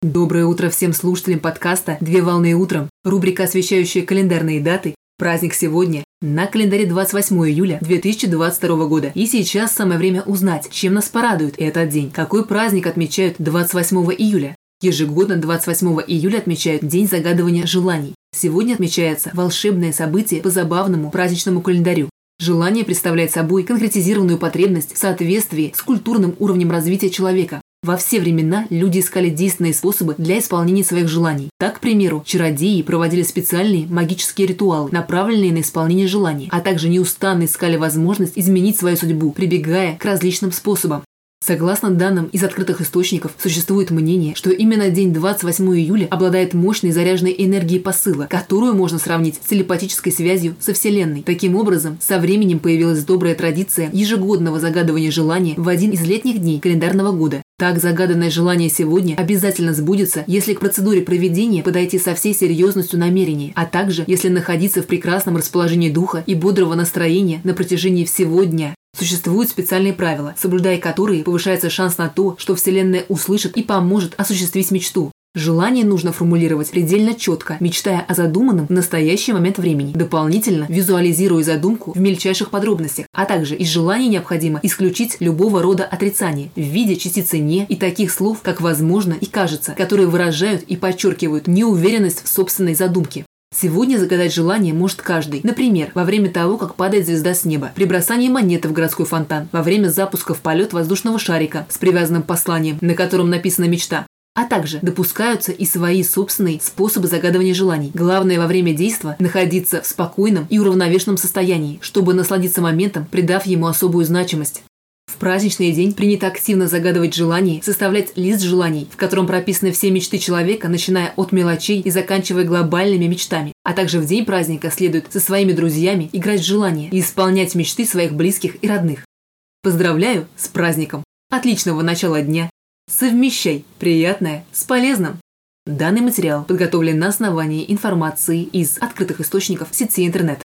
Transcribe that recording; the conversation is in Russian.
Доброе утро всем слушателям подкаста «Две волны утром». Рубрика, освещающая календарные даты. Праздник сегодня. На календаре 28 июля 2022 года. И сейчас самое время узнать, чем нас порадует этот день. Какой праздник отмечают 28 июля? Ежегодно 28 июля отмечают День загадывания желаний. Сегодня отмечается волшебное событие по забавному праздничному календарю. Желание представляет собой конкретизированную потребность в соответствии с культурным уровнем развития человека, во все времена люди искали действенные способы для исполнения своих желаний. Так, к примеру, чародеи проводили специальные магические ритуалы, направленные на исполнение желаний, а также неустанно искали возможность изменить свою судьбу, прибегая к различным способам. Согласно данным из открытых источников, существует мнение, что именно день 28 июля обладает мощной заряженной энергией посыла, которую можно сравнить с телепатической связью со Вселенной. Таким образом, со временем появилась добрая традиция ежегодного загадывания желания в один из летних дней календарного года. Так загаданное желание сегодня обязательно сбудется, если к процедуре проведения подойти со всей серьезностью намерений, а также если находиться в прекрасном расположении духа и бодрого настроения на протяжении всего дня. Существуют специальные правила, соблюдая которые повышается шанс на то, что Вселенная услышит и поможет осуществить мечту. Желание нужно формулировать предельно четко, мечтая о задуманном в настоящий момент времени, дополнительно визуализируя задумку в мельчайших подробностях, а также из желания необходимо исключить любого рода отрицания в виде частицы «не» и таких слов, как «возможно» и «кажется», которые выражают и подчеркивают неуверенность в собственной задумке. Сегодня загадать желание может каждый. Например, во время того, как падает звезда с неба, при бросании монеты в городской фонтан, во время запуска в полет воздушного шарика с привязанным посланием, на котором написана мечта, а также допускаются и свои собственные способы загадывания желаний. Главное во время действа находиться в спокойном и уравновешенном состоянии, чтобы насладиться моментом, придав ему особую значимость. Праздничный день принято активно загадывать желания, составлять лист желаний, в котором прописаны все мечты человека, начиная от мелочей и заканчивая глобальными мечтами. А также в день праздника следует со своими друзьями играть в желания и исполнять мечты своих близких и родных. Поздравляю с праздником! Отличного начала дня! Совмещай приятное с полезным! Данный материал подготовлен на основании информации из открытых источников сети интернет.